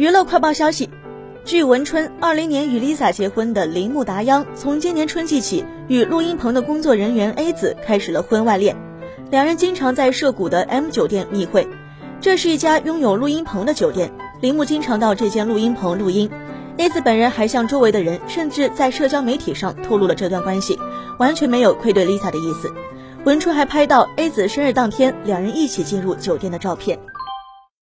娱乐快报消息据文春二零年与 lisa 结婚的铃木达央从今年春季起与录音棚的工作人员 a 子开始了婚外恋。两人经常在涉谷的 m 酒店密会这是一家拥有录音棚的酒店。铃木经常到这间录音棚录音 a 子本人还向周围的人甚至在社交媒体上透露了这段关系完全没有愧对 lisa 的意思。文春还拍到 a 子生日当天两人一起进入酒店的照片。